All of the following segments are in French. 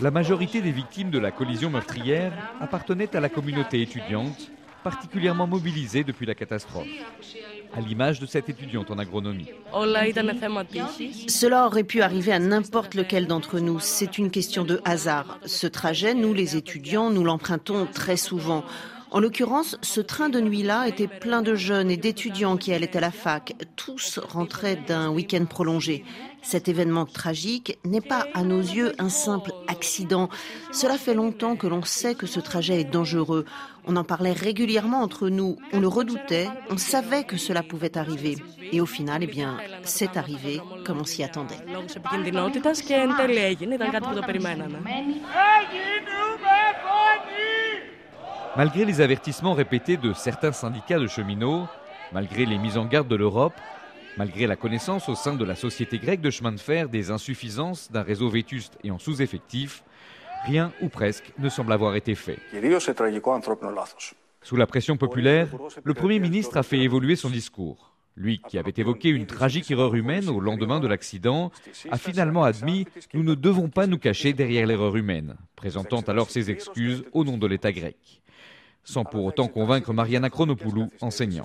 La majorité des victimes de la collision meurtrière appartenaient à la communauté étudiante, particulièrement mobilisée depuis la catastrophe, à l'image de cette étudiante en agronomie. Cela aurait pu arriver à n'importe lequel d'entre nous. C'est une question de hasard. Ce trajet, nous les étudiants, nous l'empruntons très souvent. En l'occurrence, ce train de nuit-là était plein de jeunes et d'étudiants qui allaient à la fac. Tous rentraient d'un week-end prolongé. Cet événement tragique n'est pas à nos yeux un simple accident. Cela fait longtemps que l'on sait que ce trajet est dangereux. On en parlait régulièrement entre nous, on le redoutait, on savait que cela pouvait arriver. Et au final, eh bien, c'est arrivé comme on s'y attendait. Malgré les avertissements répétés de certains syndicats de cheminots, malgré les mises en garde de l'Europe, malgré la connaissance au sein de la société grecque de chemin de fer des insuffisances d'un réseau vétuste et en sous-effectif, rien ou presque ne semble avoir été fait. Sous la pression populaire, le Premier ministre a fait évoluer son discours. Lui, qui avait évoqué une tragique erreur humaine au lendemain de l'accident, a finalement admis Nous ne devons pas nous cacher derrière l'erreur humaine, présentant alors ses excuses au nom de l'État grec sans pour autant convaincre Mariana Chronopoulou, enseignant.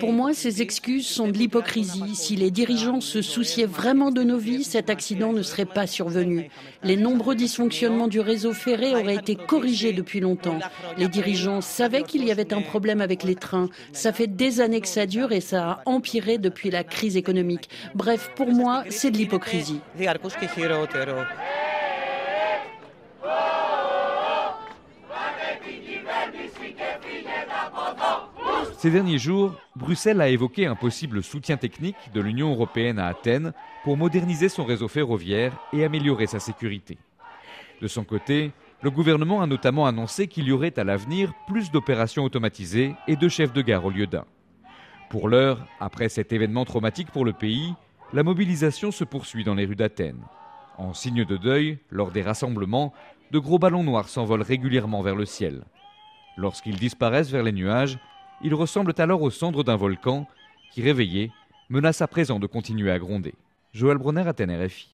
Pour moi, ces excuses sont de l'hypocrisie. Si les dirigeants se souciaient vraiment de nos vies, cet accident ne serait pas survenu. Les nombreux dysfonctionnements du réseau ferré auraient été corrigés depuis longtemps. Les dirigeants savaient qu'il y avait un problème avec les trains. Ça fait des années que ça dure et ça a empiré depuis la crise économique. Bref, pour moi, c'est de l'hypocrisie. Ces derniers jours, Bruxelles a évoqué un possible soutien technique de l'Union européenne à Athènes pour moderniser son réseau ferroviaire et améliorer sa sécurité. De son côté, le gouvernement a notamment annoncé qu'il y aurait à l'avenir plus d'opérations automatisées et de chefs de gare au lieu d'un. Pour l'heure, après cet événement traumatique pour le pays, la mobilisation se poursuit dans les rues d'Athènes. En signe de deuil, lors des rassemblements, de gros ballons noirs s'envolent régulièrement vers le ciel. Lorsqu'ils disparaissent vers les nuages, ils ressemblent alors aux cendres d'un volcan qui, réveillé, menace à présent de continuer à gronder. Joël Bronner, Athènes RFI.